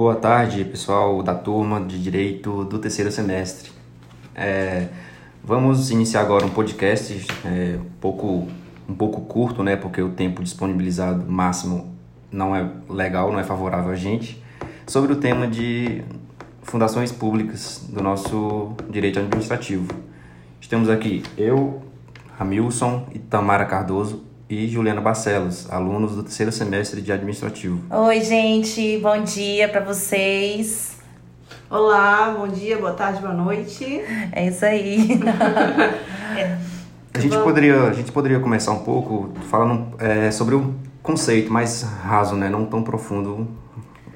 Boa tarde, pessoal da turma de Direito do terceiro semestre. É, vamos iniciar agora um podcast é, um, pouco, um pouco curto, né? Porque o tempo disponibilizado máximo não é legal, não é favorável a gente, sobre o tema de fundações públicas do nosso direito administrativo. Estamos aqui eu, Hamilson e Tamara Cardoso e Juliana Barcelos, alunos do terceiro semestre de administrativo. Oi, gente, bom dia para vocês. Olá, bom dia, boa tarde, boa noite. É isso aí. é. A gente, poderia, a gente poderia começar um pouco falando é, sobre o conceito mais raso, né? não tão profundo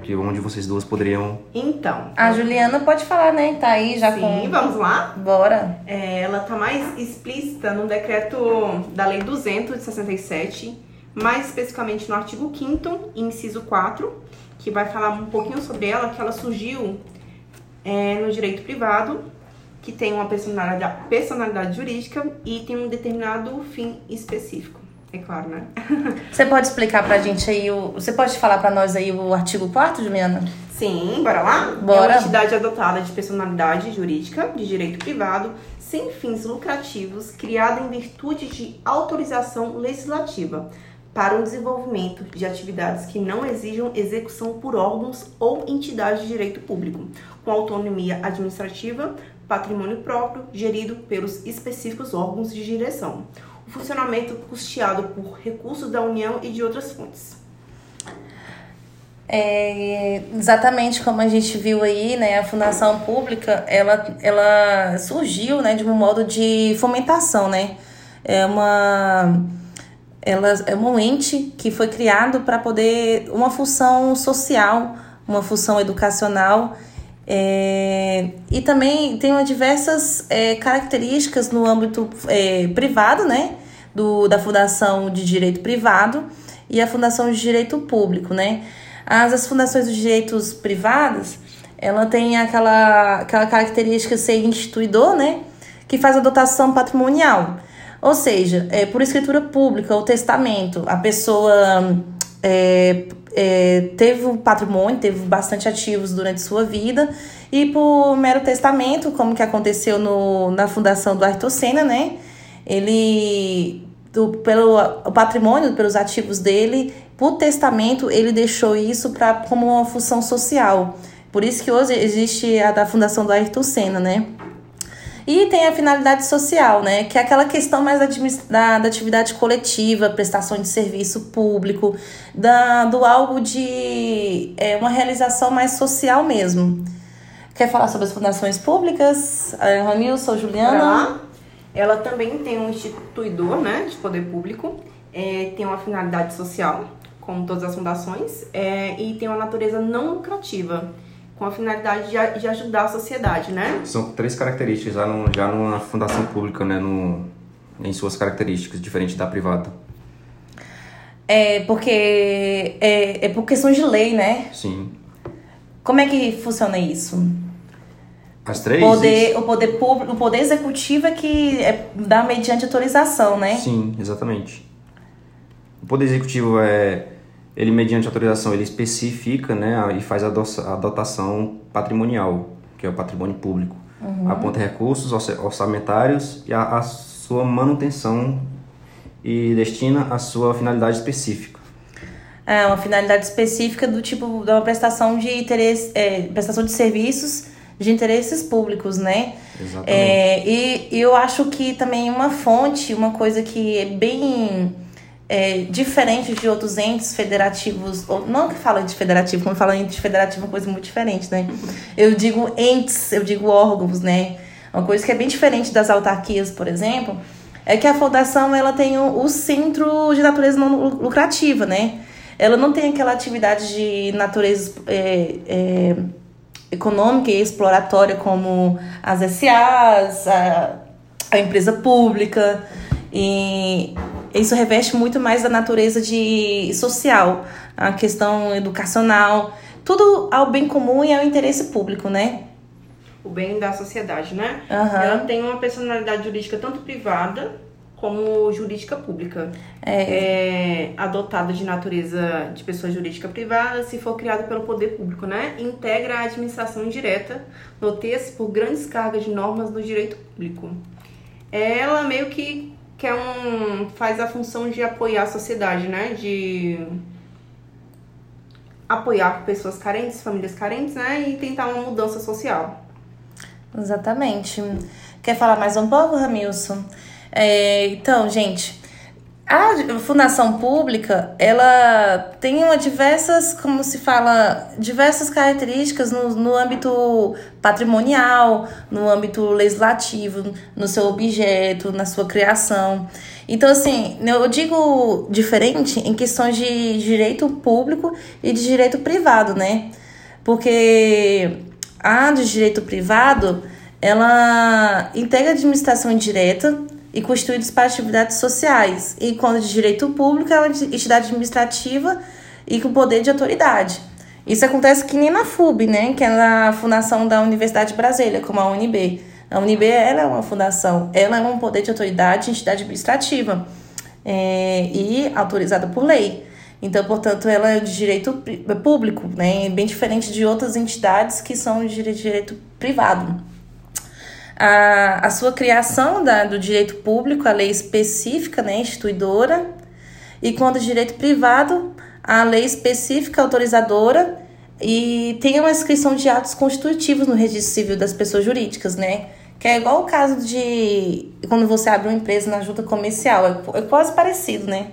que onde vocês duas poderiam. Então. A Juliana pode falar, né? Tá aí já sim, com. Sim, vamos lá? Bora. É, ela tá mais explícita no decreto da Lei 200 de 67, mais especificamente no artigo 5, inciso 4, que vai falar um pouquinho sobre ela, que ela surgiu é, no direito privado, que tem uma personalidade, personalidade jurídica e tem um determinado fim específico. É claro, né? Você pode explicar pra gente aí, o, você pode falar pra nós aí o artigo 4 Juliana? Sim, bora lá? Bora. É uma entidade adotada de personalidade jurídica de direito privado sem fins lucrativos, criada em virtude de autorização legislativa para o desenvolvimento de atividades que não exijam execução por órgãos ou entidades de direito público, com autonomia administrativa, patrimônio próprio, gerido pelos específicos órgãos de direção funcionamento custeado por recursos da União e de outras fontes. É, exatamente como a gente viu aí, né, a fundação pública, ela, ela surgiu, né, de um modo de fomentação, né, é uma, ela é um ente que foi criado para poder, uma função social, uma função educacional, é, e também tem diversas é, características no âmbito é, privado, né? Do, da Fundação de Direito Privado e a Fundação de Direito Público, né? As, as fundações de direitos privados, ela tem aquela, aquela característica de ser instituidor, né? Que faz a dotação patrimonial. Ou seja, é, por escritura pública ou testamento, a pessoa é, é, teve um patrimônio, teve bastante ativos durante sua vida, e por mero testamento, como que aconteceu no, na fundação do Ayrton Senna, né? Ele, do, pelo o patrimônio, pelos ativos dele, por testamento, ele deixou isso pra, como uma função social. Por isso que hoje existe a da fundação do Ayrton Senna, né? E tem a finalidade social, né? Que é aquela questão mais da, da atividade coletiva, prestação de serviço público, da, do algo de é, uma realização mais social mesmo. Quer falar sobre as fundações públicas? Ramilson, Juliana? Ela também tem um instituidor, né, de poder público, é, tem uma finalidade social, como todas as fundações, é, e tem uma natureza não lucrativa com a finalidade de, de ajudar a sociedade, né? São três características já, no, já numa fundação pública, né? No, em suas características, diferente da privada. É porque é, é por questão de lei, né? Sim. Como é que funciona isso? As três? Poder, o poder público, o poder executivo é que é, dá mediante autorização, né? Sim, exatamente. O poder executivo é ele mediante autorização ele especifica né, e faz a dotação patrimonial, que é o patrimônio público. Uhum. Aponta recursos orçamentários e a, a, sua manutenção e destina a sua finalidade específica. É, uma finalidade específica do tipo de uma prestação de interesse, é, prestação de serviços de interesses públicos, né? Exatamente. É, e, e eu acho que também uma fonte, uma coisa que é bem é, diferente de outros entes federativos, ou, não que fala de federativo, quando fala ente federativo é uma coisa muito diferente, né? Eu digo entes, eu digo órgãos, né? Uma coisa que é bem diferente das autarquias, por exemplo, é que a fundação ela tem o, o centro de natureza não lucrativa, né? Ela não tem aquela atividade de natureza é, é, econômica e exploratória como as SAs, a, a empresa pública. E isso reveste muito mais da natureza de social, a questão educacional, tudo ao bem comum e ao interesse público, né? O bem da sociedade, né? Uhum. Ela tem uma personalidade jurídica tanto privada como jurídica pública. É. É adotada de natureza de pessoa jurídica privada se for criada pelo poder público, né? Integra a administração indireta, noteia-se por grandes cargas de normas do direito público. Ela meio que quer um, faz a função de apoiar a sociedade, né? De apoiar pessoas carentes, famílias carentes, né? E tentar uma mudança social. Exatamente. Quer falar mais um pouco, Ramilson? É, então, gente, a fundação pública, ela tem uma diversas, como se fala, diversas características no, no âmbito patrimonial, no âmbito legislativo, no seu objeto, na sua criação. Então, assim, eu digo diferente em questões de direito público e de direito privado, né? Porque a de direito privado, ela integra a administração indireta e constituídos para atividades sociais, e quando de direito público é uma entidade administrativa e com poder de autoridade. Isso acontece que nem na FUB, né, que é na fundação da Universidade de Brasília, como a UNB. A UNB ela é uma fundação, ela é um poder de autoridade, entidade administrativa é, e autorizada por lei. Então, portanto, ela é de direito público, né, bem diferente de outras entidades que são de direito privado. A, a sua criação da, do direito público, a lei específica, né, instituidora, e quando direito privado, a lei específica autorizadora e tem uma inscrição de atos constitutivos no registro civil das pessoas jurídicas, né? Que é igual o caso de quando você abre uma empresa na junta comercial, é, é quase parecido, né?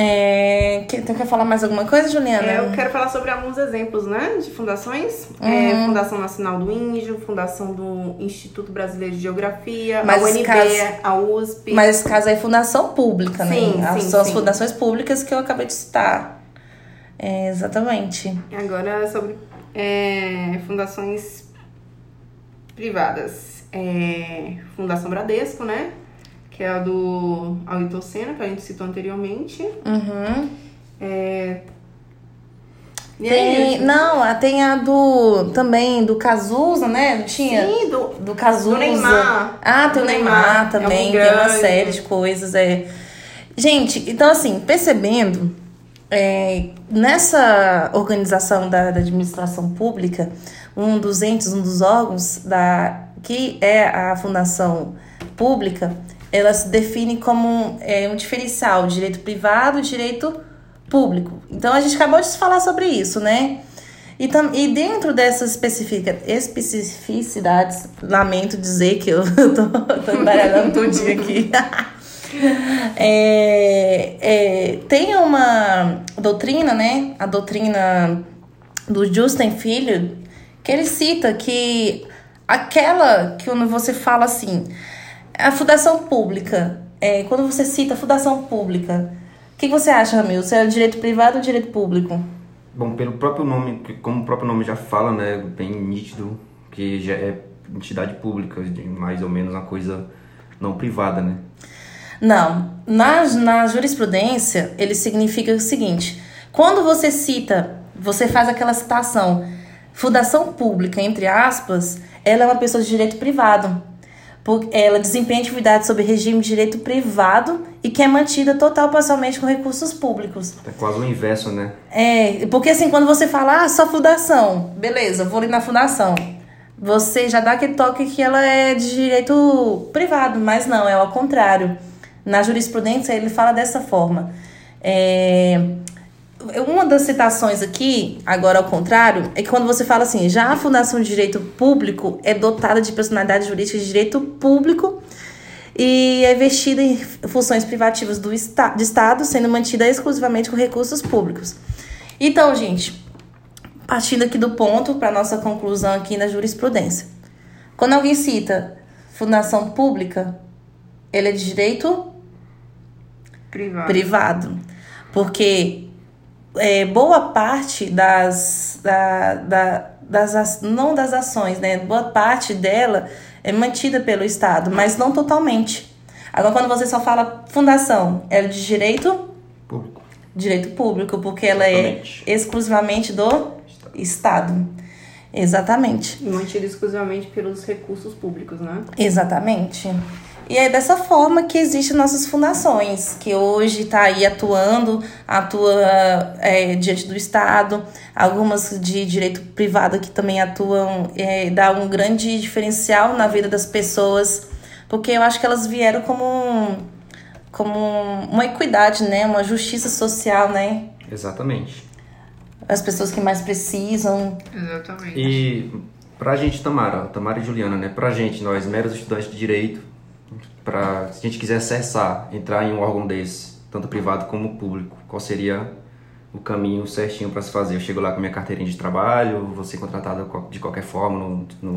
É, quer, quer falar mais alguma coisa, Juliana? É, eu quero falar sobre alguns exemplos, né, de fundações. É, Uhum. Fundação Nacional do Índio, Fundação do Instituto Brasileiro de Geografia, Mas a UNB, caso- a USP. Mas esse caso é fundação pública, né? Sim, As- sim, São as sim. fundações públicas que eu acabei de citar. É, exatamente. Agora sobre é, fundações privadas. É, Fundação Bradesco, né? Que é a do Ailton Senna, que a gente citou anteriormente. Uhum. É... E Tem, não, tem a do também do Cazuza, né? Não tinha? Sim, do, Do Cazuza. Do Neymar. Ah, tem o Do Neymar, Neymar. também, É um tem uma série de coisas. É. Gente, então assim, percebendo, é, nessa organização da, da administração pública, um dos entes, um dos órgãos da, que é a fundação pública, ela se define como um, é, um diferencial, direito privado e direito público. Então a gente acabou de falar sobre isso, né? E, tam, e dentro dessas especifica, especificidades, lamento dizer que eu tô, tô embaralhando tudinho aqui. É, é, tem uma doutrina, né? A doutrina do Justin Filho, que ele cita que aquela que quando você fala assim, a fundação pública, é, quando você cita fundação pública, o que você acha, Ramil? Se é direito privado ou direito público? Bom, pelo próprio nome, como o próprio nome já fala, né, bem nítido, que já é entidade pública, mais ou menos uma coisa não privada, né? Não. Na, na jurisprudência, ele significa o seguinte: quando você cita, você faz aquela citação, fundação pública, entre aspas, ela é uma pessoa de direito privado. Ela desempenha atividade sob regime de direito privado e que é mantida total ou parcialmente com recursos públicos. É quase o inverso, né? É, porque assim, quando você fala, ah, só fundação, beleza, vou ali na fundação. Você já dá aquele toque que ela é de direito privado, mas não, é ao contrário. Na jurisprudência ele fala dessa forma. É, uma das citações aqui, agora ao contrário, é que quando você fala assim, já a Fundação de Direito Público é dotada de personalidade jurídica de direito público e é investida em funções privativas do esta de Estado, sendo mantida exclusivamente com recursos públicos. Então, gente, partindo aqui do ponto para nossa conclusão aqui na jurisprudência. Quando alguém cita fundação pública, ele é de direito Privado. privado. Porque é, boa parte das, da, da, das. Não das ações, né? Boa parte dela é mantida pelo Estado, mas não totalmente. Agora, quando você só fala fundação, é de direito, Público. direito público, porque ela Exatamente. é exclusivamente do Estado. Exatamente. E mantido exclusivamente pelos recursos públicos, né? Exatamente. E é dessa forma que existem nossas fundações, que hoje está aí atuando, atua é, diante do Estado, algumas de direito privado que também atuam, é, dá um grande diferencial na vida das pessoas, porque eu acho que elas vieram como, um, como uma equidade, né? Uma justiça social, né? Exatamente. As pessoas que mais precisam. Exatamente. E pra gente, Tamara, Tamara e Juliana, né? Pra gente, nós, meros estudantes de direito, pra, se a gente quiser acessar, entrar em um órgão desse, tanto privado como público, qual seria o caminho certinho para se fazer? Eu chego lá com minha carteirinha de trabalho, vou ser contratado de qualquer forma, no, no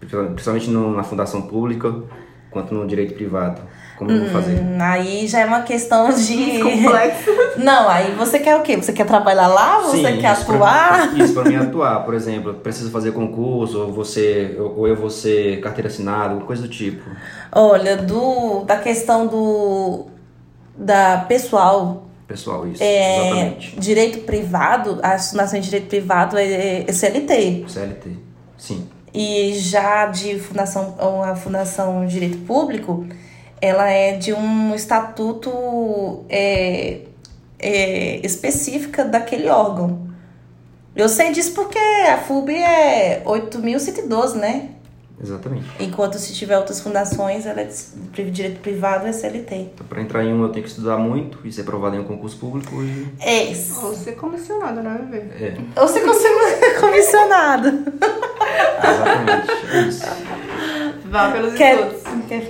principalmente na fundação pública, quanto no direito privado. Como eu vou fazer? Hum, aí já é uma questão de. Complexo. Não, aí você quer o quê? Você quer trabalhar lá? Você Sim, quer isso pra- atuar? isso para mim atuar, por exemplo, preciso fazer concurso, ou você, ou eu vou ser carteira assinada, alguma coisa do tipo. Olha, do, da questão do. Da pessoal, Pessoal, isso, é, exatamente. direito privado, a fundação de direito privado é, é CLT. CLT, sim. E já de fundação, ou a fundação de direito público, ela é de um estatuto é, é, específica daquele órgão. Eu sei disso porque a FUB é 8.112, né? Exatamente. Enquanto se tiver outras fundações, ela é de direito privado é CLT. Então, para entrar em um, eu tenho que estudar muito e ser aprovado em um concurso público e... É Ou ser comissionado, né, bebê? É, Ou você consegue comissionado. exatamente, é isso. Vá pelos Quer, estudos. quer,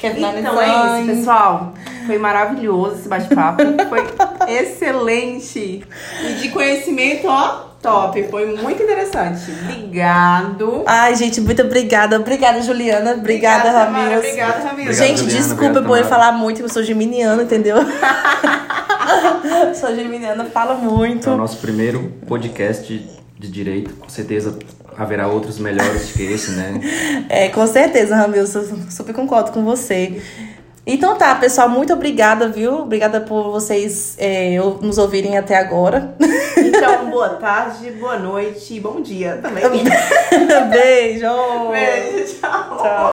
quer Então é isso, pessoal. Foi maravilhoso esse bate-papo. Foi excelente. E de conhecimento, ó, top. Foi muito interessante. Obrigado. Ai, gente, muito obrigada. Obrigada, Juliana. Obrigada, Tamara. Ramiro. Obrigada, Ramiro. Gente, Juliana. desculpa por eu falar muito, eu sou geminiana, entendeu? sou geminiana, fala muito. É o nosso primeiro podcast de direito, com certeza haverá outros melhores que esse, né? É, com certeza, Ramil, su- super concordo com você. Então tá, pessoal, muito obrigada, viu? Obrigada por vocês é, nos ouvirem até agora. Então, boa tarde, boa noite e bom dia também. Beijo! Beijo, tchau. Tchau.